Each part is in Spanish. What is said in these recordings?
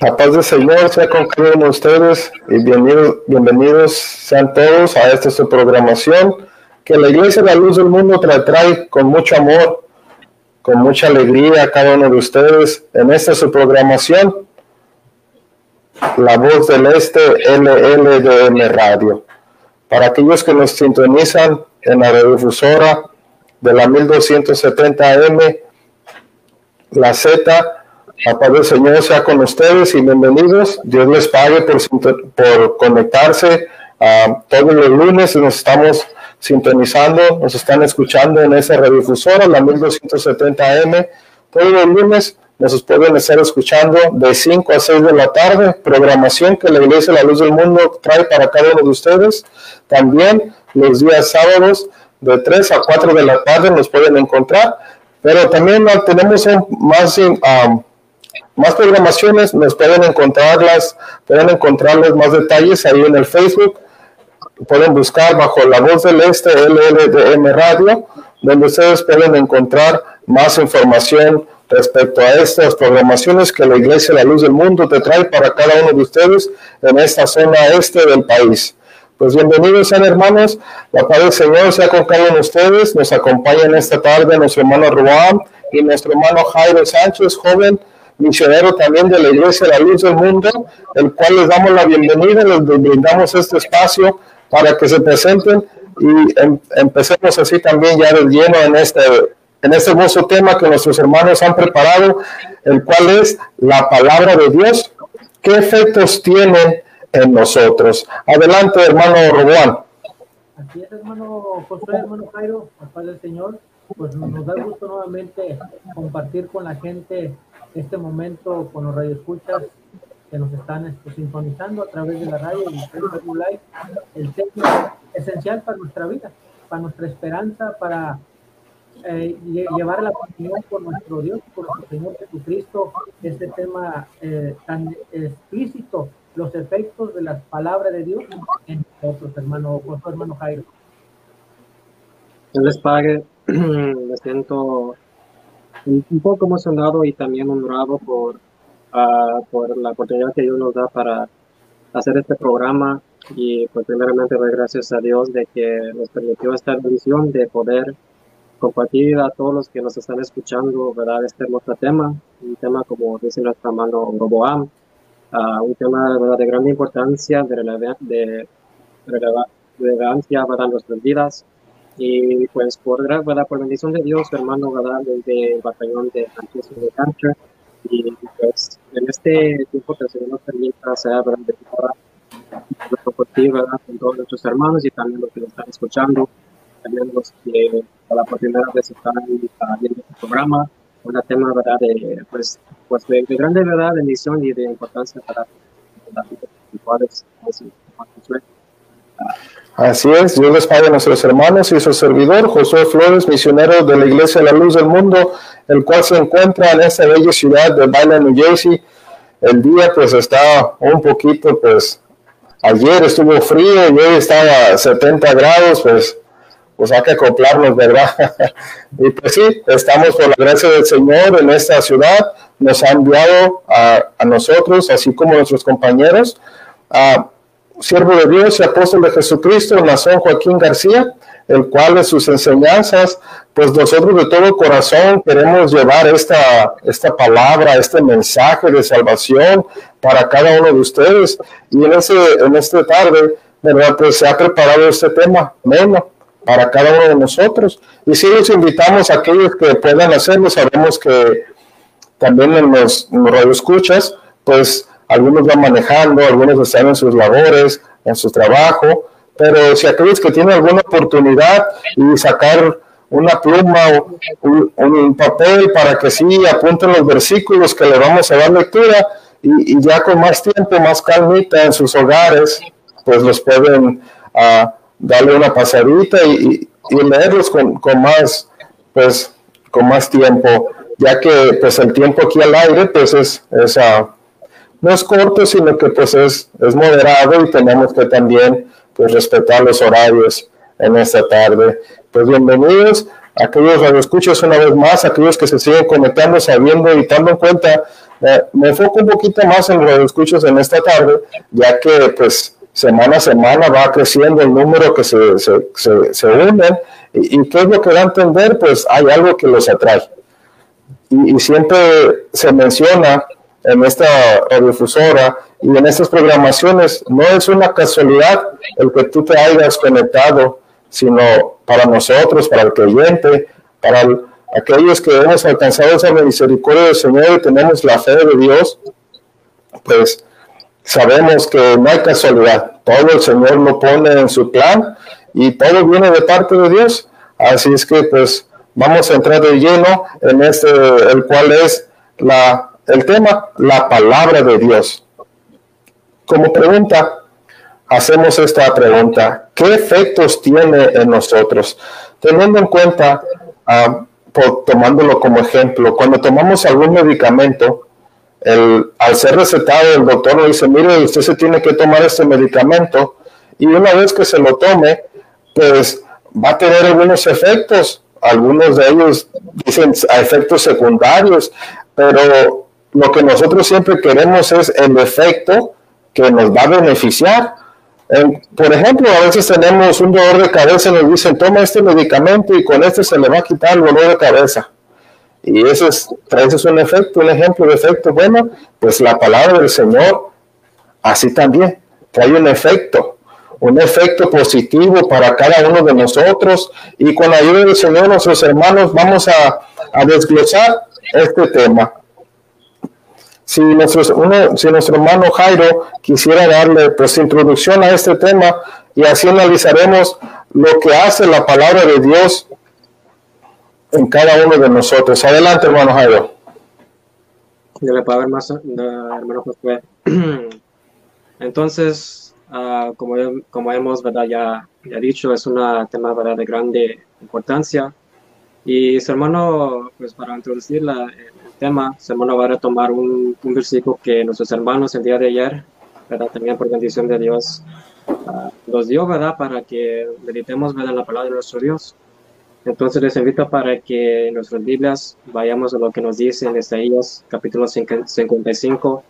La paz del Señor sea con cada uno de ustedes y bienvenidos, bienvenidos sean todos a esta su programación que la Iglesia de la Luz del Mundo trae, trae con mucho amor, con mucha alegría a cada uno de ustedes en esta su programación, La Voz del Este LLDM Radio. Para aquellos que nos sintonizan en la radiodifusora de la 1270M, la Z, la paz del Señor sea con ustedes y bienvenidos. Dios les pague por, por conectarse. Uh, todos los lunes nos estamos sintonizando, nos están escuchando en esa radiodifusora, la 1270M. Todos los lunes nos pueden estar escuchando de 5 a 6 de la tarde, programación que la Iglesia La Luz del Mundo trae para cada uno de ustedes. También los días sábados de 3 a 4 de la tarde nos pueden encontrar, pero también tenemos más... Um, más programaciones nos pueden encontrarlas, pueden encontrarles más detalles ahí en el Facebook. Pueden buscar bajo la voz del este LLDM Radio, donde ustedes pueden encontrar más información respecto a estas programaciones que la Iglesia La Luz del Mundo te trae para cada uno de ustedes en esta zona este del país. Pues bienvenidos sean hermanos, la paz del Señor sea con cada uno de ustedes. Nos acompañan esta tarde nuestro hermano Ruam y nuestro hermano Jairo Sánchez, joven misionero también de la Iglesia La Luz del Mundo, el cual les damos la bienvenida, les brindamos este espacio para que se presenten y em, empecemos así también ya del lleno en este, en este hermoso tema que nuestros hermanos han preparado, el cual es la palabra de Dios. ¿Qué efectos tiene en nosotros? Adelante, hermano Robuán. Así es, hermano José, hermano Jairo, paz del Señor. Pues nos da gusto nuevamente compartir con la gente este momento con los radioescuchas que nos están este, sintonizando a través de la radio el tema esencial para nuestra vida, para nuestra esperanza, para eh, llevar la continuidad por nuestro Dios, por nuestro Señor Jesucristo, este tema eh, tan explícito, los efectos de las palabras de Dios en nosotros, hermano, hermano Jairo. Dios les pague, me siento un poco emocionado y también honrado por, uh, por la oportunidad que Dios nos da para hacer este programa. Y pues primeramente doy gracias a Dios de que nos permitió esta bendición de poder compartir a todos los que nos están escuchando, ¿verdad? Este hermoso tema, un tema como dice nuestra mano Roboam, uh, un tema de gran importancia, de, de relevancia para nuestras vidas y pues por, ¿verdad? por bendición de Dios, hermano, ¿verdad? desde el batallón de Francisco de Cancha. Y pues en este tiempo que el Señor nos permita sea ¿verdad? de compartir ¿verdad? con todos nuestros hermanos y también los que nos están escuchando, también los que por la primera vez están viendo este programa, un tema ¿verdad? de, pues, pues de, de grande ¿verdad? bendición y de importancia para las espirituales. Así, es, Dios les pague a nuestros hermanos y su servidor, Josué Flores, misionero de la Iglesia de la Luz del Mundo, el cual se encuentra en esta bella ciudad de Byron, New Jersey. El día pues está un poquito, pues ayer estuvo frío y hoy estaba a 70 grados, pues, pues hay que acoplarnos, ¿verdad? y pues sí, estamos por la gracia del Señor en esta ciudad, nos ha enviado a, a nosotros, así como a nuestros compañeros, a siervo de Dios y apóstol de Jesucristo, Nazón Joaquín García, el cual de sus enseñanzas, pues nosotros de todo corazón queremos llevar esta, esta palabra, este mensaje de salvación para cada uno de ustedes. Y en, ese, en esta tarde, ¿verdad? Pues se ha preparado este tema, menos para cada uno de nosotros. Y si los invitamos a aquellos que puedan hacerlo, sabemos que también en los, en los radioescuchas, pues algunos van manejando, algunos están en sus labores, en su trabajo, pero si aquellos que tienen alguna oportunidad y sacar una pluma o un, papel para que sí apunten los versículos que le vamos a dar lectura y, ya con más tiempo, más calmita en sus hogares, pues los pueden uh, darle una pasadita y, leerlos con, con, más, pues, con más tiempo, ya que pues el tiempo aquí al aire pues es, es uh, no es corto, sino que pues es, es moderado y tenemos que también pues respetar los horarios en esta tarde. Pues bienvenidos a aquellos radioescuchos una vez más, aquellos que se siguen conectando, sabiendo y dando en cuenta. me enfoco un poquito más en los radioescuchos en esta tarde, ya que pues semana a semana va creciendo el número que se, se, se, unen y, y, qué es lo que da a entender, pues hay algo que los atrae. Y, y siempre se menciona en esta radiodifusora y en estas programaciones, no es una casualidad el que tú te hayas conectado, sino para nosotros, para el creyente, para aquellos que hemos alcanzado esa misericordia del Señor y tenemos la fe de Dios, pues sabemos que no hay casualidad, todo el Señor lo pone en su plan y todo viene de parte de Dios. Así es que pues vamos a entrar de lleno en este, el cual es la el tema, la palabra de Dios. Como pregunta, hacemos esta pregunta. ¿Qué efectos tiene en nosotros? Teniendo en cuenta, ah, tomándolo como ejemplo, cuando tomamos algún medicamento, el, al ser recetado, el doctor nos dice, mire, usted se tiene que tomar este medicamento y una vez que se lo tome, pues va a tener algunos efectos. Algunos de ellos dicen efectos secundarios, pero lo que nosotros siempre queremos es el efecto que nos va a beneficiar. por ejemplo, a veces tenemos un dolor de cabeza y nos dicen, toma este medicamento y con este se le va a quitar el dolor de cabeza. Y ese es, ese es un efecto, un ejemplo de efecto. Bueno, pues la palabra del Señor, así también, trae un efecto, un efecto positivo para cada uno de nosotros. Y con la ayuda del Señor, nuestros hermanos, vamos a desglosar este tema. Si nuestro, si nuestro hermano Jairo quisiera darle pues introducción a este tema y así analizaremos lo que hace la palabra de Dios en cada uno de nosotros. Adelante, hermano Jairo. De la palabra hermano Josué. Entonces, uh, como, como hemos ¿verdad? Ya, ya dicho, es un tema ¿verdad? de grande importancia. Y su hermano, pues para introducir la, tema, hermano va a retomar un, un, versículo que nuestros hermanos el día de ayer, ¿verdad? también por bendición de Dios, uh, nos dio, ¿verdad? Para que meditemos, ¿verdad? La palabra de nuestro Dios. Entonces les invito para que en nuestras Biblias vayamos a lo que nos dice en Isaías capítulo 55,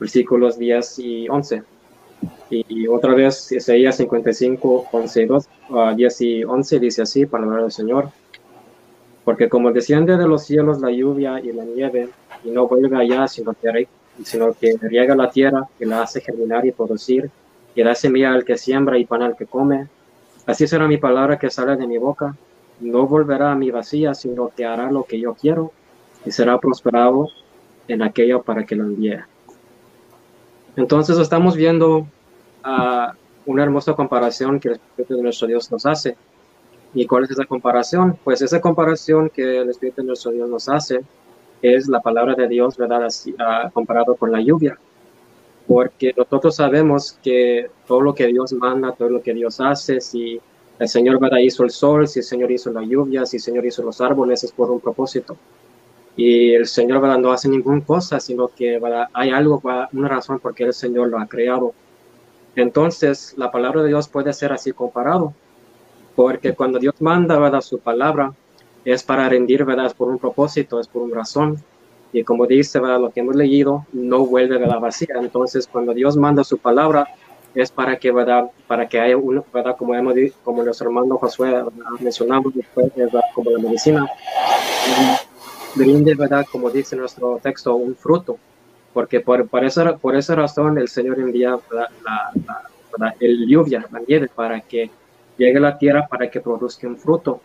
versículos 10 y 11. Y, otra vez Isaías 55, 11 y 2, 10 y 11 dice así, palabra del Señor. Porque como desciende de los cielos la lluvia y la nieve, y no vuelve allá, sino que, riega la tierra y la hace germinar y producir, y da semilla al que siembra y pan al que come, así será mi palabra que sale de mi boca. No volverá a mi vacía, sino que hará lo que yo quiero, y será prosperado en aquello para que lo envíe. Entonces estamos viendo uh, una hermosa comparación que el Espíritu de nuestro Dios nos hace ¿Y cuál es esa comparación? Pues esa comparación que el Espíritu de nuestro Dios nos hace es la palabra de Dios, ¿verdad? Así, uh, comparado con la lluvia. Porque nosotros sabemos que todo lo que Dios manda, todo lo que Dios hace, si el Señor ¿verdad? hizo el sol, si el Señor hizo la lluvia, si el Señor hizo los árboles, es por un propósito. Y el Señor ¿verdad? no hace ninguna cosa, sino que ¿verdad? hay algo, una razón por qué el Señor lo ha creado. Entonces, la palabra de Dios puede ser así comparado porque cuando Dios manda ¿verdad? su palabra, es para rendir, ¿verdad? Es por un propósito, es por una razón. Y como dice, ¿verdad? Lo que hemos leído no vuelve de la vacía. Entonces, cuando Dios manda su palabra, es para que, ¿verdad? Para que haya uno, ¿verdad? Como, hemos, como nuestro hermano Josué mencionamos después, ¿verdad? Como la medicina, brinde, ¿verdad? Como dice nuestro texto, un fruto. Porque por, por, esa, por esa razón el Señor envía la, la, el lluvia, la nieve, para que llegue a la tierra para que produzca un fruto.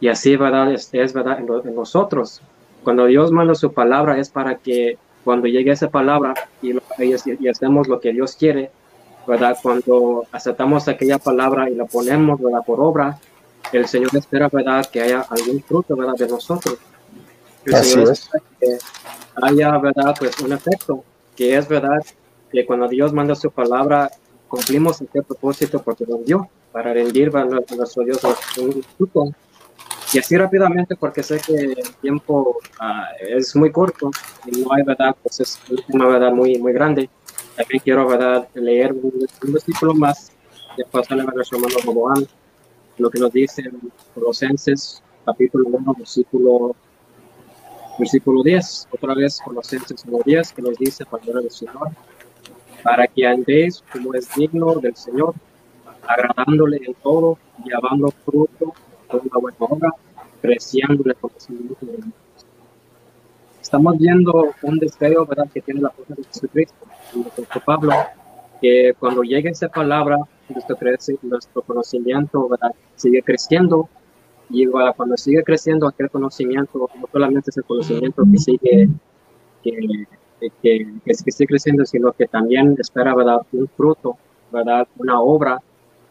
Y así, ¿verdad? Es, es verdad en, nosotros. Cuando Dios manda su palabra es para que cuando llegue esa palabra y, y, hacemos lo que Dios quiere, ¿verdad? Cuando aceptamos aquella palabra y la ponemos, ¿verdad? Por obra, el Señor espera, ¿verdad? Que haya algún fruto, ¿verdad? De nosotros. El Así Señor es. espera que haya, ¿verdad? Pues un efecto, que es, ¿verdad? Que cuando Dios manda su palabra, cumplimos aquel propósito porque nos dio para rendir ¿verdad? a nuestro Dios un fruto. Y así rápidamente, porque sé que el tiempo ah, es muy corto y no hay, ¿verdad? Pues es un tema, ¿verdad? Muy, muy grande. También quiero, ¿verdad? Leer un, un versículo más, después de nuestro hermano Roboán, lo que nos dice en Colosenses, capítulo 1, versículo, versículo 10. Otra vez, Colosenses 1, 10, que nos dice, Señor, para que andéis como es digno del Señor, agradándole en todo, llevando fruto toda buena obra, el conocimiento de. Estamos viendo un deseo, ¿verdad?, que tiene la fuerza de Jesucristo, apóstol Pablo, que cuando llegue esa palabra, nuestro, nuestro conocimiento, ¿verdad?, sigue creciendo, y cuando sigue creciendo aquel conocimiento, no solamente es el conocimiento que sigue, que, que, que, que sigue creciendo, sino que también espera, ¿verdad?, un fruto, ¿verdad?, una obra,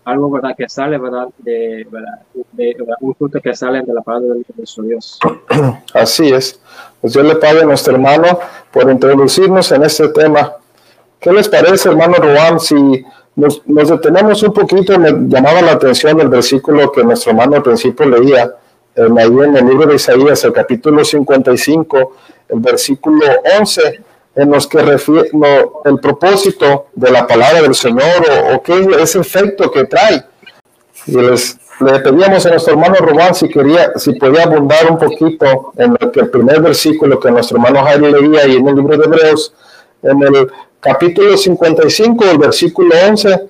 algo, ¿verdad?, que sale, ¿verdad?, de, ¿verdad? de un fruto que sale de la palabra de nuestro Dios. Así es. Pues Dios le pague a nuestro hermano por introducirnos en este tema. ¿Qué les parece, hermano Ruán, si nos, nos, detenemos un poquito? Me llamaba la atención el versículo que nuestro hermano al principio leía, en, ahí en el libro de Isaías, el capítulo 55, el versículo 11, en los que refiere no, el propósito de la palabra del Señor o, o qué es ese efecto que trae. Y les, le pedíamos a nuestro hermano Román si quería, si podía abundar un poquito en lo que el primer versículo que nuestro hermano Jairo leía y en el libro de Hebreos, en el capítulo 55, el versículo 11,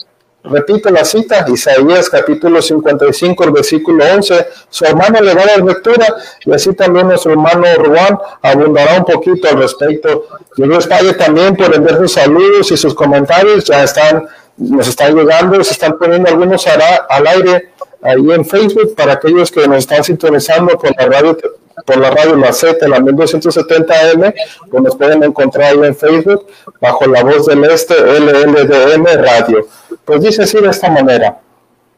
repite la cita, Isaías capítulo 55, el versículo 11, su hermano le va a dar lectura y así también nuestro hermano Juan abundará un poquito al respecto. Yo les pague también por enviar sus saludos y sus comentarios, ya están, nos están llegando, se están poniendo algunos al, al aire ahí en Facebook para aquellos que nos están sintonizando por la radio por la radio La Z, la 1270M, pues nos pueden encontrar ahí en Facebook bajo la voz del este LLDM Radio. Pues dice así de esta manera,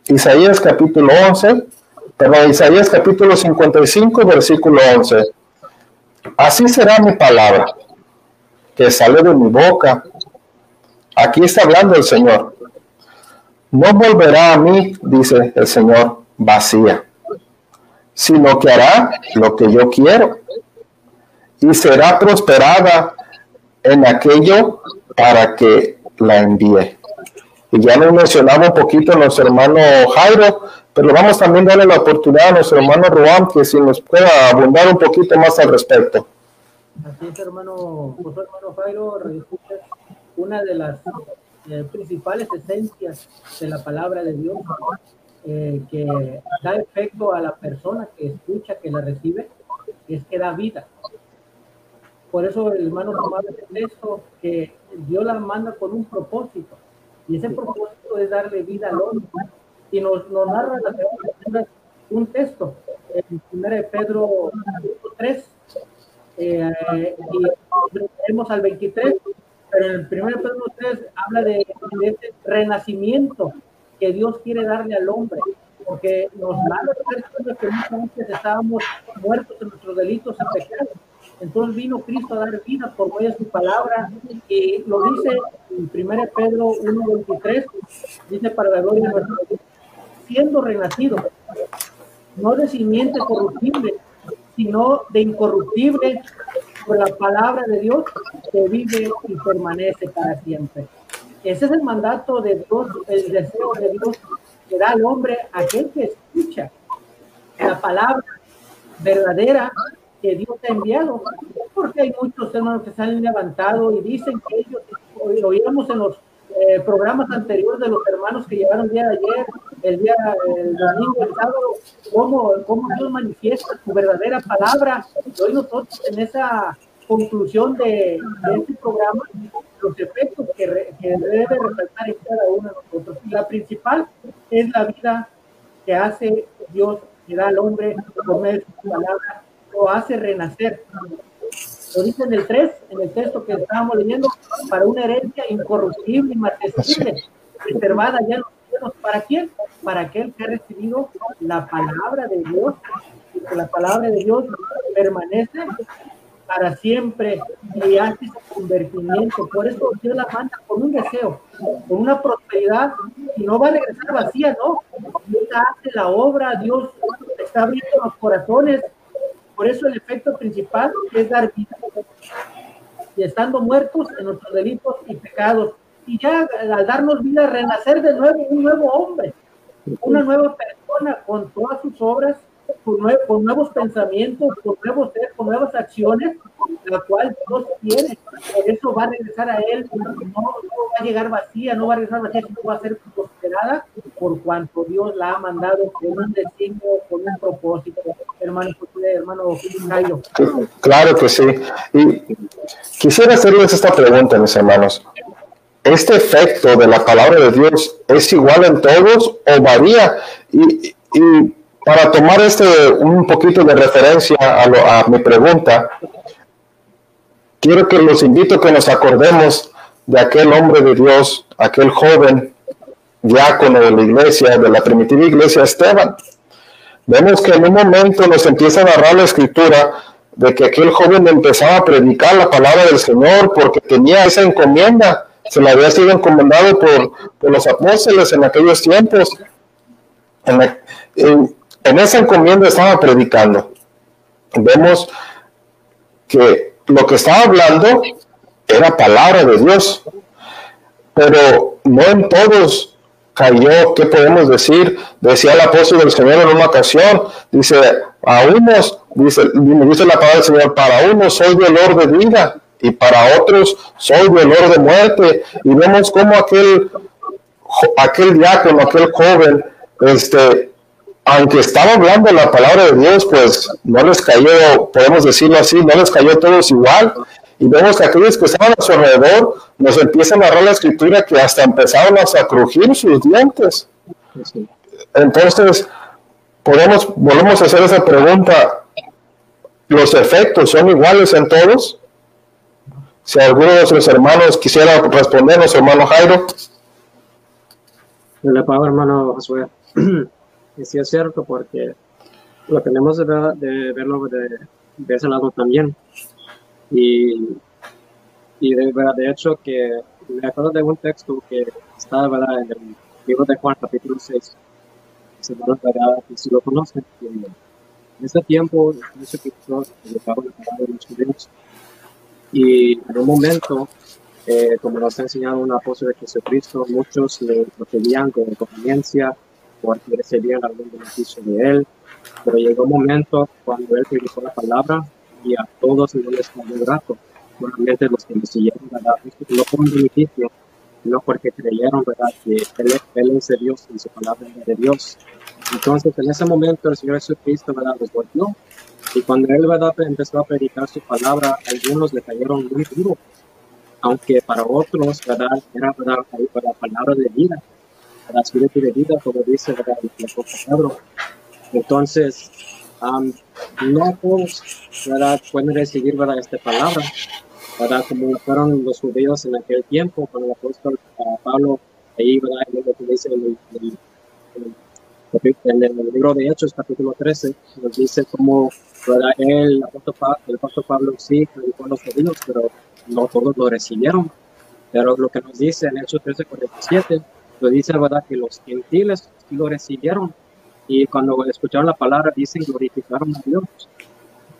Isaías capítulo 11, perdón, Isaías capítulo 55, versículo 11. Así será mi palabra que sale de mi boca. Aquí está hablando el Señor. No volverá a mí, dice el Señor, vacía sino que hará lo que yo quiero y será prosperada en aquello para que la envíe. Y ya nos mencionaba un poquito nuestro hermano Jairo, pero vamos también a darle la oportunidad a nuestro hermano Ruán que si nos pueda abundar un poquito más al respecto. Así es, hermano, pues, hermano Jairo, una de las eh, principales esencias de la palabra de Dios eh, que da efecto a la persona que escucha, que la recibe, es que da vida. Por eso el hermano tomaba el texto que Dios la manda con un propósito. Y ese propósito es darle vida al hombre. Y nos, nos narra la un texto, en 1 Pedro 3, eh, y vemos al 23, pero el 1 Pedro 3 habla de, de ese renacimiento que Dios quiere darle al hombre, porque nos manda que muchas veces estábamos muertos en nuestros delitos y pecados. Entonces vino Cristo a dar vida por medio de su palabra y lo dice en 1 Pedro 1.23, dice para la gloria de nuestro Dios, siendo renacido, no de simiente corruptible, sino de incorruptible por la palabra de Dios que vive y permanece para siempre. Ese es el mandato de Dios, el deseo de Dios que da al hombre aquel que escucha la palabra verdadera que Dios ha enviado. Porque hay muchos hermanos que se han levantado y dicen que ellos, oíamos en los eh, programas anteriores de los hermanos que llegaron el día de ayer, el día el domingo, el sábado, cómo, cómo Dios manifiesta su verdadera palabra. Y hoy nosotros en esa conclusión de, de este programa los efectos que, re, que, debe resaltar en cada uno de nosotros. La principal es la vida que hace Dios, que da al hombre por medio de su palabra, lo hace renacer. Lo dice en el 3, en el texto que estábamos leyendo, para una herencia incorruptible y martesible. reservada ya en los cielos. ¿Para quién? Para aquel que ha recibido la palabra de Dios. Y que la palabra de Dios permanece para siempre y hace su convertimiento. Por eso Dios la manda con un deseo, con una prosperidad y no va a regresar vacía, ¿no? Dios hace la obra, Dios está abriendo los corazones. Por eso el efecto principal es dar vida. Y estando muertos en nuestros delitos y pecados. Y ya al darnos vida, renacer de nuevo un nuevo hombre, una nueva persona con todas sus obras con, nuevos pensamientos, con nuevos con nuevas acciones, la cual Dios tiene. Por eso va a regresar a Él, no, va a llegar vacía, no va a regresar vacía, sino va a ser prosperada por cuanto Dios la ha mandado con un destino, con un propósito. Hermano hermano. Claro que sí. Y quisiera hacerles esta pregunta, mis hermanos. ¿Este efecto de la palabra de Dios es igual en todos o varía? Y, y para tomar este un poquito de referencia a, mi pregunta, quiero que los invito a que nos acordemos de aquel hombre de Dios, aquel joven diácono de la iglesia, de la primitiva iglesia Esteban. Vemos que en un momento nos empieza a narrar la escritura de que aquel joven empezaba a predicar la palabra del Señor porque tenía esa encomienda, se la había sido encomendado por, los apóstoles en aquellos tiempos. En, en esa encomienda estaba predicando. Vemos que lo que estaba hablando era palabra de Dios, pero no en todos cayó, ¿qué podemos decir? Decía el apóstol del Señor en una ocasión, dice, a unos, dice, dice la palabra del Señor, para unos soy dolor de vida y para otros soy dolor de muerte. Y vemos cómo aquel, aquel diácono, aquel joven, este, aunque estaba hablando la palabra de Dios, pues no les cayó, podemos decirlo así, no les cayó a todos igual. Y vemos que aquellos que estaban a su alrededor nos empiezan a narrar la escritura que hasta empezaron a crujir sus dientes. Entonces, podemos, volvemos a hacer esa pregunta. ¿Los efectos son iguales en todos? Si alguno de nuestros hermanos quisiera respondernos, hermano Jairo. Le pago, hermano Josué. Y sí es cierto porque lo tenemos de, verlo de, ese lado también. Y, de, de hecho que me acuerdo de un texto que está ¿verdad? en el libro de Juan, capítulo 6. Se que si lo conocen, que en ese tiempo la palabra de los judíos. Y en un momento, eh, como nos ha enseñado un apóstol de Jesucristo, muchos le procedían con conveniencia porque recibían algún beneficio de él. Pero llegó un momento cuando él predicó la palabra y a todos no les cayó grato, solamente los que le siguieron, ¿verdad? No por un beneficio, sino porque creyeron, ¿verdad? Que él, él es de Dios y su palabra es de Dios. Entonces, en ese momento, el Señor Jesucristo, ¿verdad? Los volvió. Y cuando él, ¿verdad? Empezó a predicar su palabra, algunos le cayeron muy duro, aunque para otros, ¿verdad? Era, ¿verdad? La palabra de vida la espíritu de vida, como dice ¿verdad? el Pedro. Entonces, no todos ¿verdad? pueden recibir ¿verdad? esta palabra, ¿verdad? como fueron los judíos en aquel tiempo, cuando el apóstol uh, Pablo, ahí ¿verdad? lo que dice en el, en el, libro de Hechos, capítulo 13, nos dice cómo ¿verdad? el apóstol, Pablo, el apóstol Pablo sí predicó a los judíos, pero no todos lo recibieron. Pero lo que nos dice en Hechos 13, 47, lo dice, ¿verdad? Que los gentiles lo recibieron y cuando escucharon la palabra dicen glorificaron a Dios.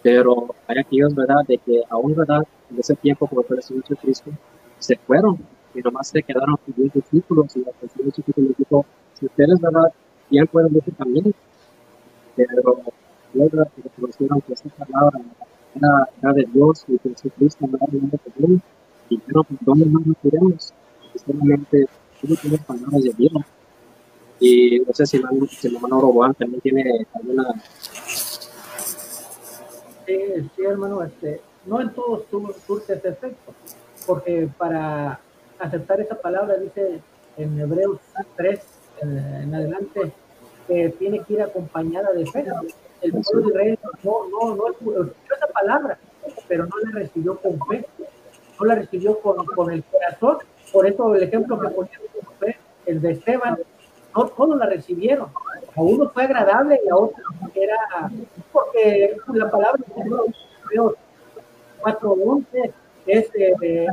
Pero hay aquellos, ¿verdad? De que aún, ¿verdad? En ese tiempo, por el Señor Jesucristo, se fueron y nomás se quedaron con discípulos y el Señor Jesucristo les dijo, si ustedes, ¿verdad? Bien pueden decir también. Pero. Que reconocieron que esta palabra era, de Dios y que Jesucristo no era de Dios. Y pero, ¿dónde más nos queremos? Solamente tú tienes palabras de vida. Y no sé si, si el hermano Roboán también tiene alguna. Sí, sí, hermano, este, no en todos surge ese efecto, porque para aceptar esa palabra, dice en Hebreos 3 en, adelante, que tiene que ir acompañada de fe. El pueblo de Israel no, no, no escuchó esa palabra, pero no la recibió con fe, no la recibió con, con el corazón por eso el ejemplo que ponía el de Esteban, no todos la recibieron. A uno fue agradable y a otros era, porque la palabra de 4.11 es eh,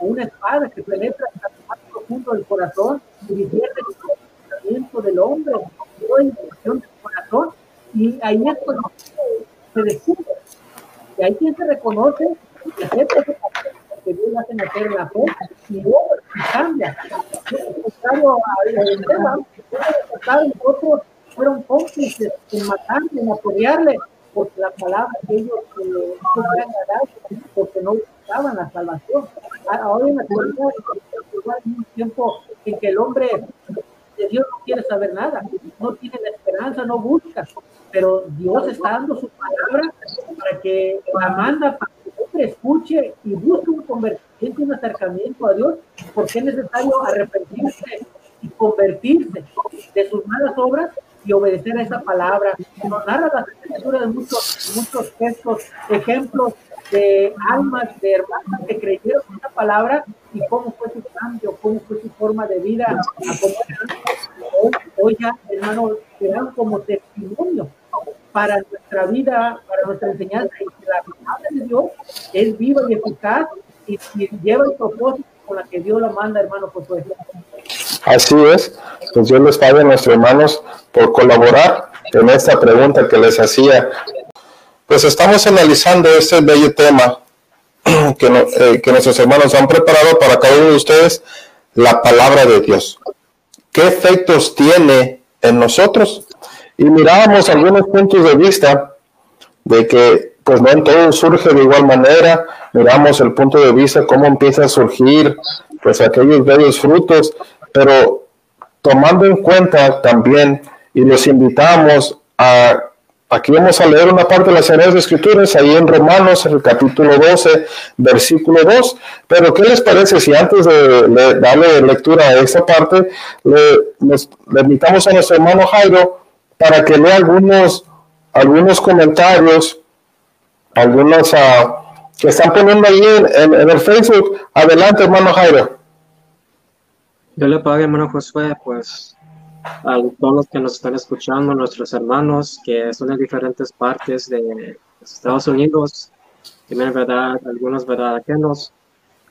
una espada que penetra hasta lo más profundo del corazón y divierte el pensamiento del hombre, la intención del corazón, y ahí es cuando se descubre. Y ahí quien se reconoce y acepta que Dios hace nacer la fe y luego cambia. Contrario al tema, otros fueron cómplices en matarle, en apoyarle, porque la palabra que ellos eh, no dar, porque no buscaban la salvación. Ahora en la actualidad hay un tiempo en que el hombre de Dios no quiere saber nada, no tiene la esperanza, no busca, pero Dios está dando su palabra para que la manda para escuche y busque un convertimiento, un acercamiento a Dios, porque es necesario arrepentirse y convertirse de sus malas obras y obedecer a esa palabra. Nos narra la escritura de muchos, muchos textos, ejemplos de almas, de hermanas que creyeron en esa palabra y cómo fue su cambio, cómo fue su forma de vida. Hoy, hoy ya, hermano, quedan como testimonio para nuestra vida, para nuestra enseñanza, y la palabra de Dios es viva y eficaz y, lleva el propósito con la que Dios la manda, hermano Josué. Así es, pues Dios les pague a nuestros hermanos por colaborar en esta pregunta que les hacía. Pues estamos analizando este bello tema que, eh, que nuestros hermanos han preparado para cada uno de ustedes, la palabra de Dios. ¿Qué efectos tiene en nosotros? Y mirábamos algunos puntos de vista de que pues no en todo surge de igual manera, miramos el punto de vista cómo empieza a surgir pues aquellos bellos frutos. Pero tomando en cuenta también, y los invitamos a, aquí vamos a leer una parte de las Sagradas Escrituras, ahí en Romanos, el capítulo 12, versículo 2, pero ¿qué les parece si antes de, darle lectura a esta parte, le, invitamos a nuestro hermano Jairo para que lea algunos, algunos comentarios, algunos uh, que están poniendo ahí en el Facebook. Adelante, hermano Jairo. Yo le pague, hermano Josué, pues a todos los que nos están escuchando, nuestros hermanos que son de diferentes partes de Estados Unidos, también, verdad, algunos, verdad, ajenos,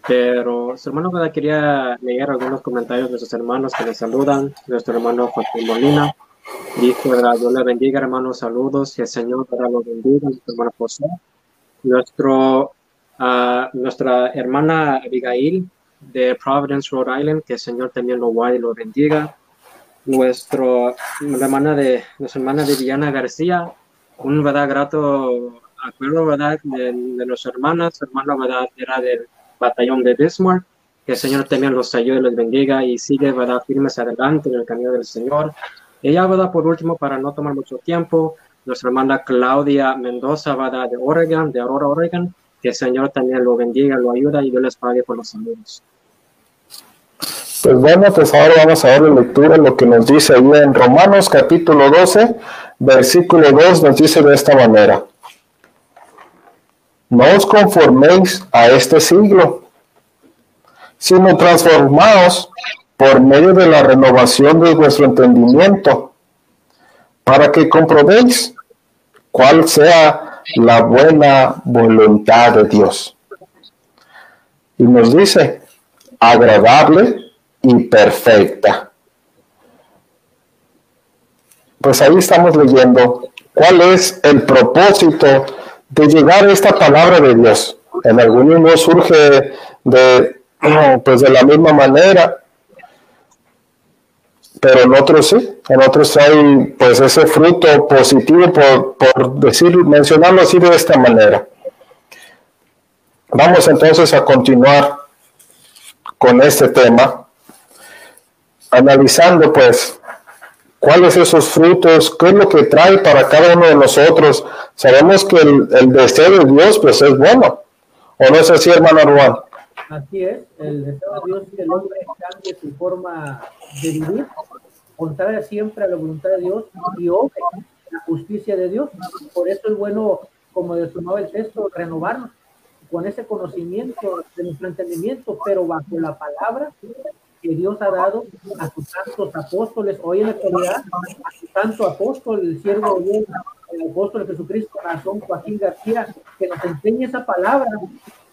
pero su hermano, verdad, quería leer algunos comentarios de sus hermanos que le saludan, nuestro hermano Joaquín Molina, verdad, Dios le bendiga, hermano, saludos, y el Señor, lo bendiga, hermano José, nuestro, uh, nuestra hermana Abigail, de Providence, Rhode Island, que el Señor también lo guarde y lo bendiga. Nuestro, hermana de, nuestra hermana de Diana García, un verdad grato acuerdo verdad de, de nuestra hermana, su hermana verdad era del batallón de Bismarck, que el Señor también los ayude y los bendiga y sigue verdad firmes adelante en el camino del Señor. Ella verdad por último para no tomar mucho tiempo, nuestra hermana Claudia Mendoza verdad de Oregon, de Aurora, Oregon, que el Señor también lo bendiga, lo ayuda y Dios les pague por los amigos. Pues bueno, pues ahora vamos a darle lectura a lo que nos dice ahí en Romanos capítulo 12, versículo 2, nos dice de esta manera. No os conforméis a este siglo, sino transformaos por medio de la renovación de vuestro entendimiento, para que comprobéis cuál sea la buena voluntad de Dios. Y nos dice, agradable imperfecta. Pues ahí estamos leyendo cuál es el propósito de llegar a esta palabra de Dios. En algunos no surge de, pues de la misma manera, pero en otros sí, en otros hay pues ese fruto positivo por, por decir, mencionarlo así de esta manera. Vamos entonces a continuar con este tema analizando pues cuáles esos frutos, qué es lo que trae para cada uno de nosotros. Sabemos que el, deseo de Dios pues es bueno. ¿O no es así, hermano Juan? Así es, el deseo de Dios es que el hombre cambie su forma de vivir, contraria siempre a la voluntad de Dios y obre la justicia de Dios. Por eso es bueno, como desumaba el texto, renovarnos con ese conocimiento de nuestro entendimiento, pero bajo la palabra que Dios ha dado a sus apóstoles, hoy en la actualidad, a su santo apóstol, el siervo de el apóstol de Jesucristo, Razón Joaquín García, que nos enseñe esa palabra.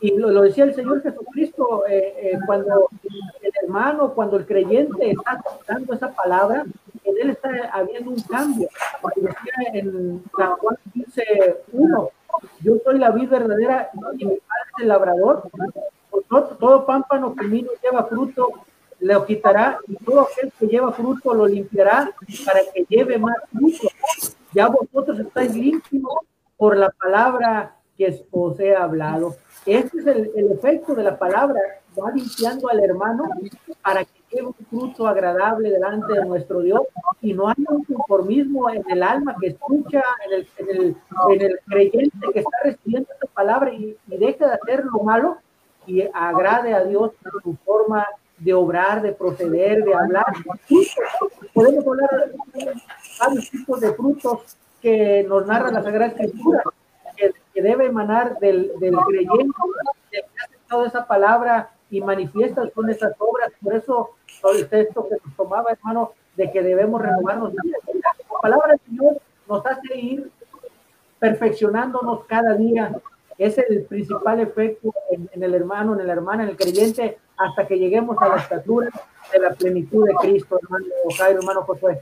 Y lo, decía el Señor Jesucristo, eh, eh, cuando hermano, cuando el creyente está dando esa palabra, en él está habiendo un cambio. Porque decía en San Juan 15, 1, yo soy la vida verdadera y mi padre es el labrador. todo, todo pámpano que no lleva fruto, lo quitará y todo aquel que lleva fruto lo limpiará para que lleve más fruto. Ya vosotros estáis limpios por la palabra que os he hablado. Este es el, el efecto de la palabra, va limpiando al hermano para que lleve un fruto agradable delante de nuestro Dios y no haya un conformismo en el alma que escucha, en el, en el, en el creyente que está recibiendo esta palabra y, y deja de hacer lo malo y agrade a Dios su forma de obrar, de proceder, de hablar. Podemos hablar de varios tipos de frutos que nos narra la Sagrada Escritura, que, debe emanar del, del creyente, que ha toda esa palabra y manifiesta con esas obras. Por eso, todo el texto que nos tomaba, hermano, de que debemos renovarnos. La palabra Señor nos hace ir perfeccionándonos cada día. Es el principal efecto en, en el hermano, en la hermana, en el creyente, hasta que lleguemos a la estatura de la plenitud de Cristo, hermano Jairo, hermano Josué.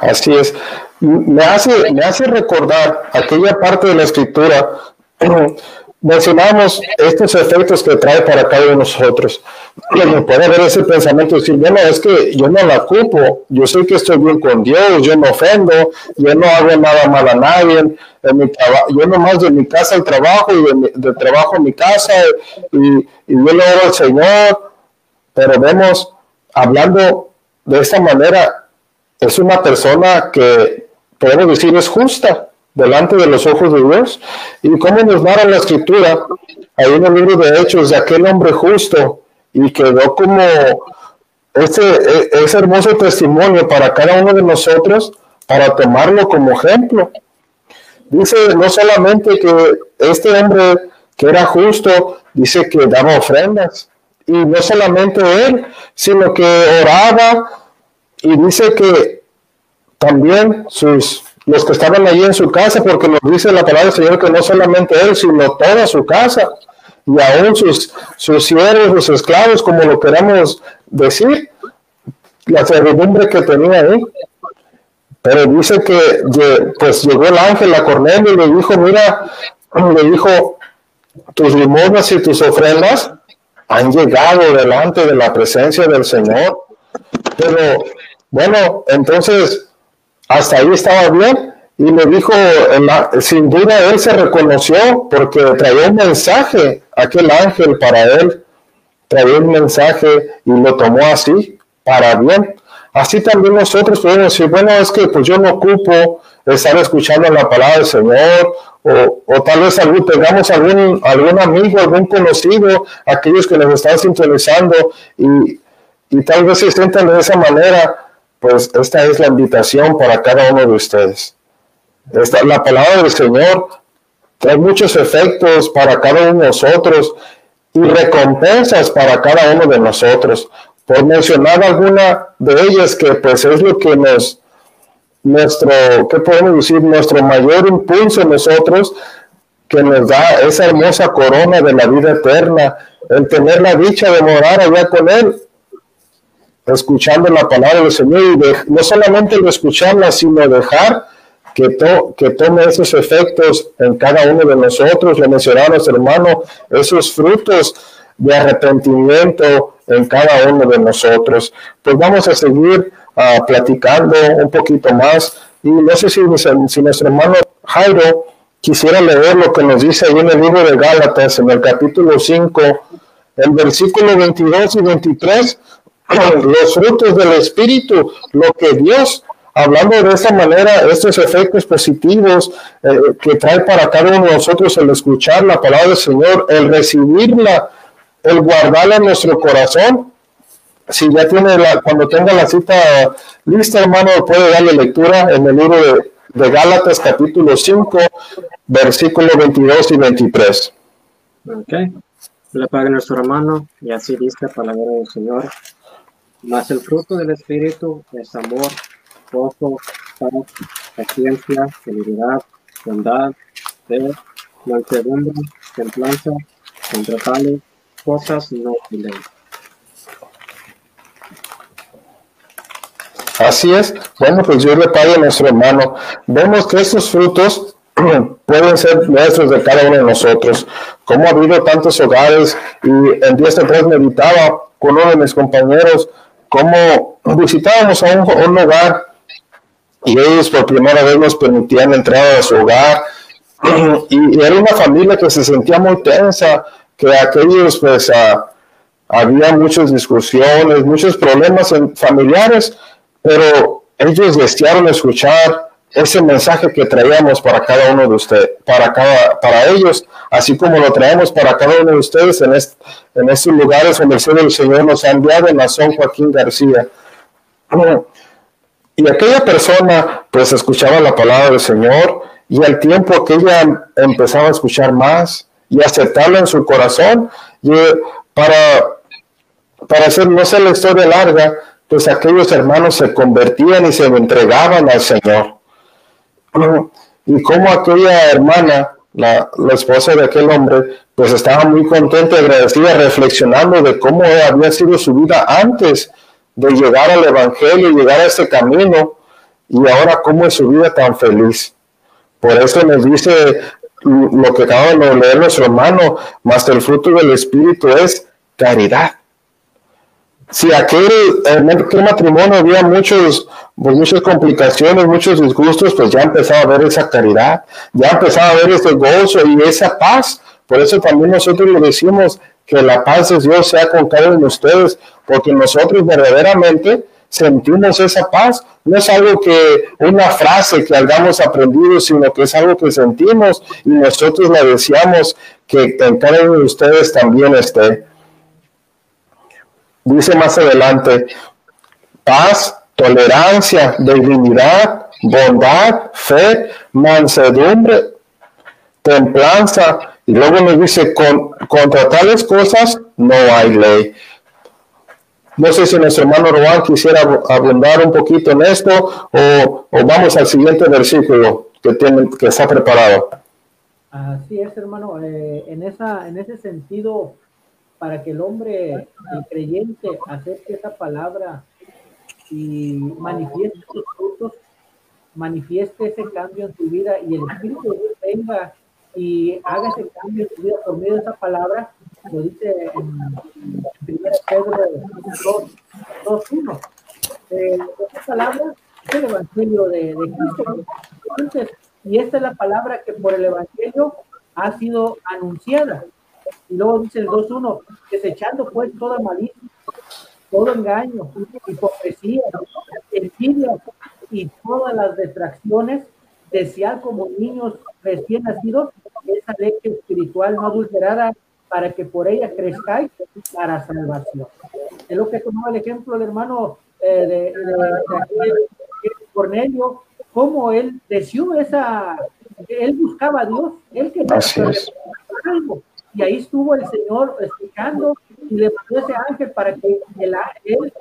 Así es. Me hace, me hace recordar aquella parte de la escritura. Mencionamos estos efectos que trae para cada uno de nosotros. Puede haber ese pensamiento de decir, bueno, es que yo no la ocupo, yo sé que estoy bien con Dios, yo no ofendo, yo no hago nada mal a nadie, en mi yo nomás de mi casa al trabajo y de, trabajo a mi casa y, y yo le oro al Señor, pero vemos, hablando de esta manera, es una persona que podemos decir es justa delante de los ojos de Dios. Y como nos narra la escritura, hay un libro de Hechos de aquel hombre justo y quedó como ese, e, ese hermoso testimonio para cada uno de nosotros para tomarlo como ejemplo. Dice no solamente que este hombre que era justo, dice que daba ofrendas, y no solamente él, sino que oraba y dice que también sus, los que estaban allí en su casa, porque nos dice la palabra del Señor que no solamente él, sino toda su casa, y aún sus, sus siervos, sus esclavos, como lo queramos decir, la servidumbre que tenía ahí. Pero dice que pues llegó el ángel a Cornelio y le dijo, mira, le dijo, tus limosnas y tus ofrendas han llegado delante de la presencia del Señor. Pero bueno, entonces, hasta ahí estaba bien. Y me dijo, sin duda él se reconoció porque traía un mensaje, aquel ángel para él, traía un mensaje y lo tomó así, para bien. Así también nosotros podemos decir, bueno, es que pues yo no ocupo estar escuchando la palabra del Señor, o, o tal vez algún, algún, algún amigo, algún conocido, aquellos que nos están sintonizando y, y tal vez se sientan de esa manera, pues esta es la invitación para cada uno de ustedes. Esta, la palabra del Señor trae muchos efectos para cada uno de nosotros y recompensas para cada uno de nosotros. Por mencionar alguna de ellas que pues es lo que nos, nuestro, ¿qué podemos decir? Nuestro mayor impulso nosotros que nos da esa hermosa corona de la vida eterna, el tener la dicha de morar allá con Él escuchando la palabra del Señor y no solamente escucharla, sino dejar que, que tome esos efectos en cada uno de nosotros, le mencionaba nuestro hermano, esos frutos de arrepentimiento en cada uno de nosotros. Pues vamos a seguir uh, platicando un poquito más y no sé si, si nuestro hermano Jairo quisiera leer lo que nos dice ahí en el libro de Gálatas, en el capítulo 5, el versículo 22 y 23 los frutos del Espíritu, lo que Dios, hablando de esta manera, estos efectos positivos eh, que trae para cada uno de nosotros el escuchar la palabra del Señor, el recibirla, el guardarla en nuestro corazón. Si ya tiene la, cuando tenga la cita lista, hermano, puede darle lectura en el libro de, de Gálatas, capítulo 5, versículo 22 y 23. Ok. Le pague nuestro hermano y así dice la palabra del Señor. Mas el fruto del Espíritu es amor, gozo, paz, paciencia, fidelidad, bondad, fe, mansedumbre, templanza, contra tales cosas no ley. Así es. Bueno, pues Dios le pague a nuestro hermano. Vemos que estos frutos pueden ser nuestros de cada uno de nosotros. Como ha habido tantos hogares y en días atrás meditaba con uno de mis compañeros cómo visitábamos a un, hogar y ellos por primera vez nos permitían entrar a su hogar. Y, era una familia que se sentía muy tensa, que aquellos pues ah, había muchas discusiones, muchos problemas familiares, pero ellos desearon escuchar ese mensaje que traíamos para cada uno de ustedes, para, cada, para ellos, así como lo traemos para cada uno de ustedes en, en estos lugares donde el Señor nos ha enviado en la San Joaquín García. Y aquella persona pues escuchaba la palabra del Señor y al tiempo que ella empezaba a escuchar más y aceptarlo en su corazón, y para, para hacer, no sé la historia larga, pues aquellos hermanos se convertían y se entregaban al Señor. Y como aquella hermana, la, esposa de aquel hombre, pues estaba muy contenta y agradecida, reflexionando de cómo había sido su vida antes de llegar al Evangelio, llegar a este camino, y ahora cómo es su vida tan feliz. Por eso nos dice lo que acaba de leer nuestro hermano, más el fruto del Espíritu es caridad. Si aquel, matrimonio había muchos, pues, muchas complicaciones, muchos disgustos, pues ya empezaba a ver esa caridad, ya empezaba a ver ese gozo y esa paz. Por eso también nosotros le decimos que la paz de Dios sea con cada uno de ustedes, porque nosotros verdaderamente sentimos esa paz. No es algo que una frase que hayamos aprendido, sino que es algo que sentimos y nosotros la deseamos que en cada uno de ustedes también esté. Dice más adelante, paz, tolerancia, dignidad, bondad, fe, mansedumbre, templanza. Y luego nos dice, con, contra tales cosas no hay ley. No sé si nuestro hermano Roán quisiera abundar un poquito en esto o, vamos al siguiente versículo que, tiene, que está preparado. Así es, hermano. Eh, en, esa, en ese sentido, para que el hombre, el creyente, acepte esa palabra y manifieste sus frutos, manifieste ese cambio en su vida y el Espíritu de Dios venga y haga ese cambio en su vida por medio de esa palabra, lo dice en 1 Pedro 2.1. Eh, esa palabra es el Evangelio de, de Cristo. Entonces, y esta es la palabra que por el Evangelio ha sido anunciada. Y luego dice el 2.1, desechando pues toda malicia, todo engaño, hipocresía, envidia y todas las distracciones, desear como niños recién nacidos esa leche espiritual no adulterada para que por ella crezcáis para salvación. Es lo que tomaba el ejemplo el hermano eh, de, Cornelio, cómo él deseó esa, él buscaba a Dios, él quería algo y ahí estuvo el Señor explicando y le mandó ese ángel para que él,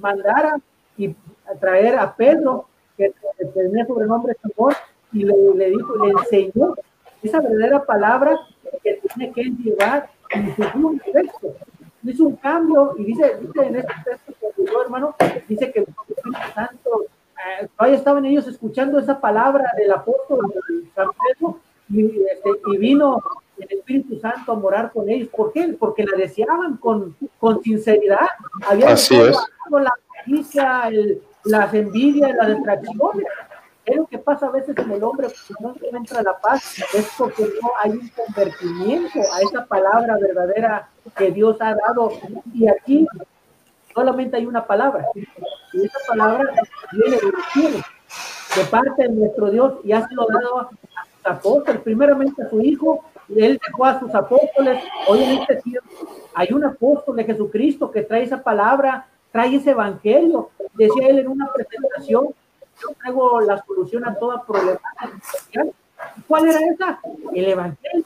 mandara y traer a Pedro, que tenía sobrenombre Simón, y le, le, dijo, le enseñó esa verdadera palabra que tiene que llevar y sufrió un texto. Hizo un cambio y dice, dice en este texto que yo, hermano, dice que el Espíritu Santo, eh, todavía estaban ellos escuchando esa palabra del apóstol San Pedro y, este, y vino Espíritu Santo a morar con ellos. ¿Por qué? Porque la deseaban con, con sinceridad. Habían Así es. la malicia, las envidias, las distracciones. Es lo que pasa a veces en el hombre cuando no entra la paz, es porque no hay un convertimiento a esa palabra verdadera que Dios ha dado. Y aquí solamente hay una palabra. Y esa palabra viene del cielo, de parte de nuestro Dios y ha sido dado a sus apóstoles, primeramente a su Hijo él dejó a sus apóstoles. Hoy en este tiempo hay un apóstol de Jesucristo que trae esa palabra, trae ese evangelio. Decía él en una presentación, yo traigo la solución a toda problemática ¿Cuál era esa? El evangelio.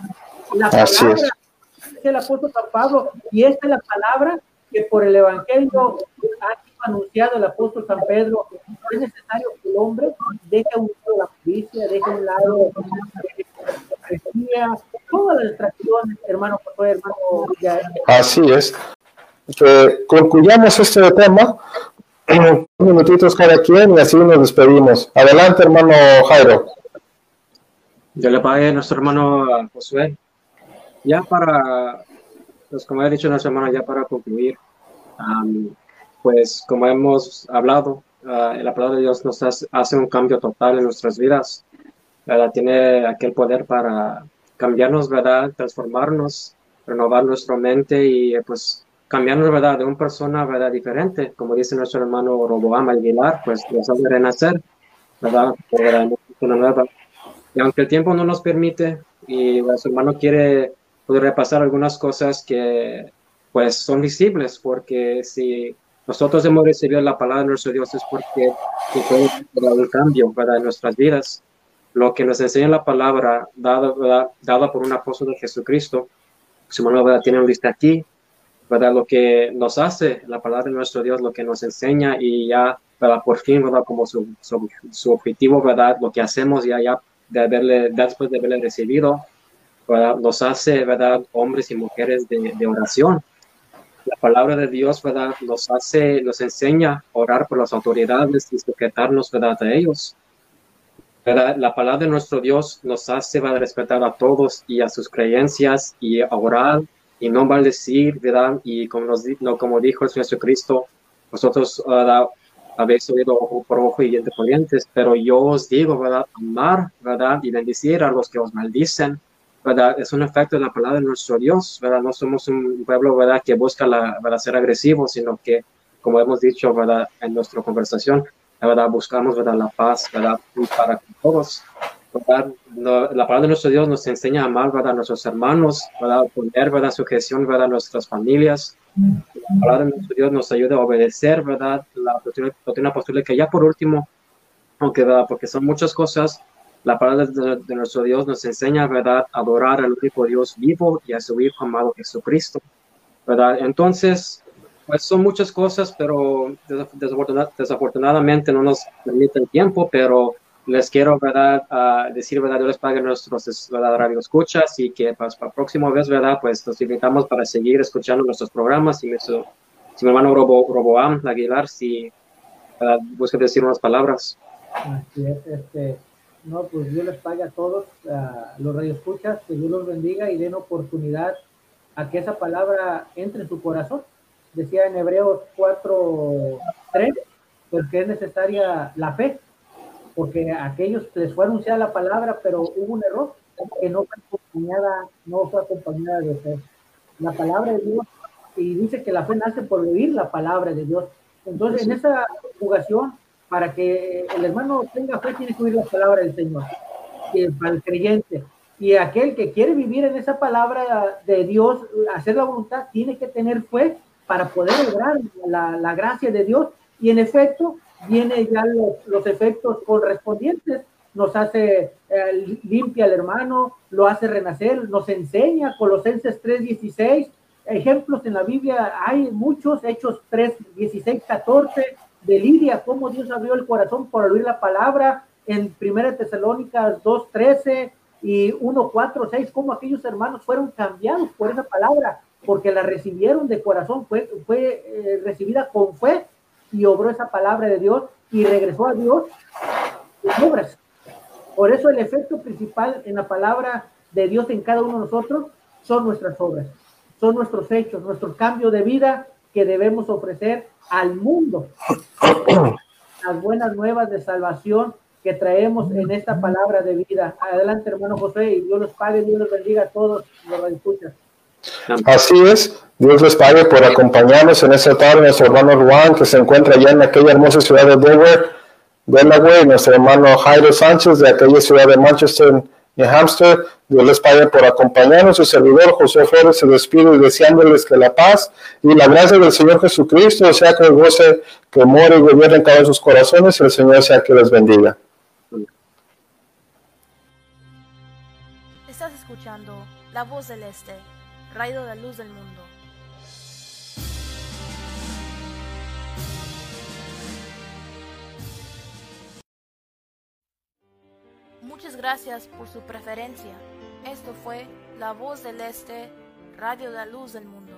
La palabra es el apóstol San Pablo y esta es la palabra que por el evangelio ha sido anunciado el apóstol San Pedro, es necesario que el hombre deje a un lado la justicia, deje a un lado la todas las distracciones, hermano, hermano. Así es. Que concluyamos este tema, unos minutitos cada quien y así nos despedimos. Adelante, hermano Jairo. Yo le pague a nuestro hermano Josué. Ya para, pues como ha dicho nuestro hermano, ya para concluir, pues como hemos hablado, uh, la palabra de Dios nos hace, un cambio total en nuestras vidas. ¿Verdad? Tiene aquel poder para cambiarnos, ¿verdad? Transformarnos, renovar nuestra mente y pues cambiarnos, ¿verdad? De una persona, ¿verdad? Diferente, como dice nuestro hermano Roboam Aguilar, pues nos hace renacer, ¿verdad? Una nueva. Y aunque el tiempo no nos permite y nuestro hermano quiere poder repasar algunas cosas que pues son visibles, porque si nosotros hemos recibido la palabra de nuestro Dios es porque fue un cambio ¿verdad? en nuestras vidas. Lo que nos enseña la palabra dada, dada por un apóstol de Jesucristo, su ¿verdad? tiene un lista aquí, ¿verdad? Lo que nos hace la palabra de nuestro Dios, lo que nos enseña y ya, ¿verdad? Por fin, ¿verdad? Como su, su, objetivo, ¿verdad? Lo que hacemos ya, ya de haberle, después de haberle recibido, ¿verdad? Nos hace, ¿verdad? Hombres y mujeres de, oración la palabra de Dios, ¿verdad? Nos hace, nos enseña orar por las autoridades y sujetarnos, ¿verdad? A ellos. La palabra de nuestro Dios nos hace, ¿verdad? Respetar a todos y a sus creencias y a orar y no maldecir, ¿verdad? Y como, nos, no, como dijo el Señor Jesucristo, vosotros, ¿verdad? Habéis oído ojo por ojo y diente por dientes, pero yo os digo, ¿verdad? Amar, ¿verdad? Y bendecir a los que os maldicen, ¿verdad? Es un efecto de la palabra de nuestro Dios, ¿verdad? No somos un pueblo, ¿verdad? Que busca la, ¿verdad? ser agresivo, sino que, como hemos dicho, ¿verdad? En nuestra conversación, ¿verdad? Buscamos, ¿verdad? La paz, ¿verdad? Para todos, ¿verdad? la palabra de nuestro Dios nos enseña a amar, ¿verdad? A nuestros hermanos, ¿verdad? Poner, ¿verdad? Sujeción, ¿verdad? A nuestras familias. La palabra de nuestro Dios nos ayuda a obedecer, ¿verdad? La doctrina apostólica. Ya por último, aunque, ¿verdad? Porque son muchas cosas, la palabra de, nuestro Dios nos enseña, ¿verdad?, a adorar al único Dios vivo y a su Hijo amado Jesucristo, ¿verdad? Entonces, pues son muchas cosas, pero desafortunadamente no nos permite el tiempo, pero les quiero, ¿verdad?, decir, ¿verdad?, Dios les pague nuestros, ¿verdad?, radio escuchas y que pues, para la próxima vez, ¿verdad?, pues nos invitamos para seguir escuchando nuestros programas y si mi hermano Robo, Roboam Aguilar, si ¿verdad? busca decir unas palabras. Así es, este no, pues Dios les pague a todos, a los radioescuchas, que Dios los bendiga y den oportunidad a que esa palabra entre en su corazón. Decía en Hebreos 4, 3, porque es necesaria la fe, porque a aquellos les fue anunciada la palabra, pero hubo un error, que no fue acompañada, no fue acompañada de fe. La palabra de Dios, y dice que la fe nace por oír la palabra de Dios. Entonces, en esa jugación para que el hermano tenga fe, tiene que oír la palabra del Señor, para el creyente. Y aquel que quiere vivir en esa palabra de Dios, hacer la voluntad, tiene que tener fe para poder lograr la, gracia de Dios. Y en efecto, viene ya los, efectos correspondientes. Nos hace eh, limpia al hermano, lo hace renacer, nos enseña, Colosenses 3:16, ejemplos en la Biblia hay muchos, Hechos 3, 16, 14, de Lidia, cómo Dios abrió el corazón por oír la palabra en Primera Tesalónicas 2.13 y 1.4.6, cómo aquellos hermanos fueron cambiados por esa palabra, porque la recibieron de corazón, fue, fue eh, recibida con fe y obró esa palabra de Dios y regresó a Dios obras. Por eso el efecto principal en la palabra de Dios en cada uno de nosotros son nuestras obras, son nuestros hechos, nuestro cambio de vida que debemos ofrecer al mundo. Las buenas nuevas de salvación que traemos en esta palabra de vida. Adelante, hermano José, y Dios los pague, Dios los bendiga a todos los escuchan. Así es, Dios les pague por acompañarnos en esta tarde, nuestro hermano Juan, que se encuentra allá en aquella hermosa ciudad de Delaware, Delaware, nuestro hermano Jairo Sánchez de aquella ciudad de Manchester, New Hampshire. Dios les pague por acompañarnos. Su servidor José Flores se despide deseándoles que la paz y la gracia del Señor Jesucristo sea con el goce que muere y gobierna en cada sus corazones y el Señor sea que les bendiga. Estás escuchando La Voz del Este, rayo de luz del mundo. Muchas gracias por su preferencia. Esto fue La Voz del Este, Radio de la Luz del Mundo.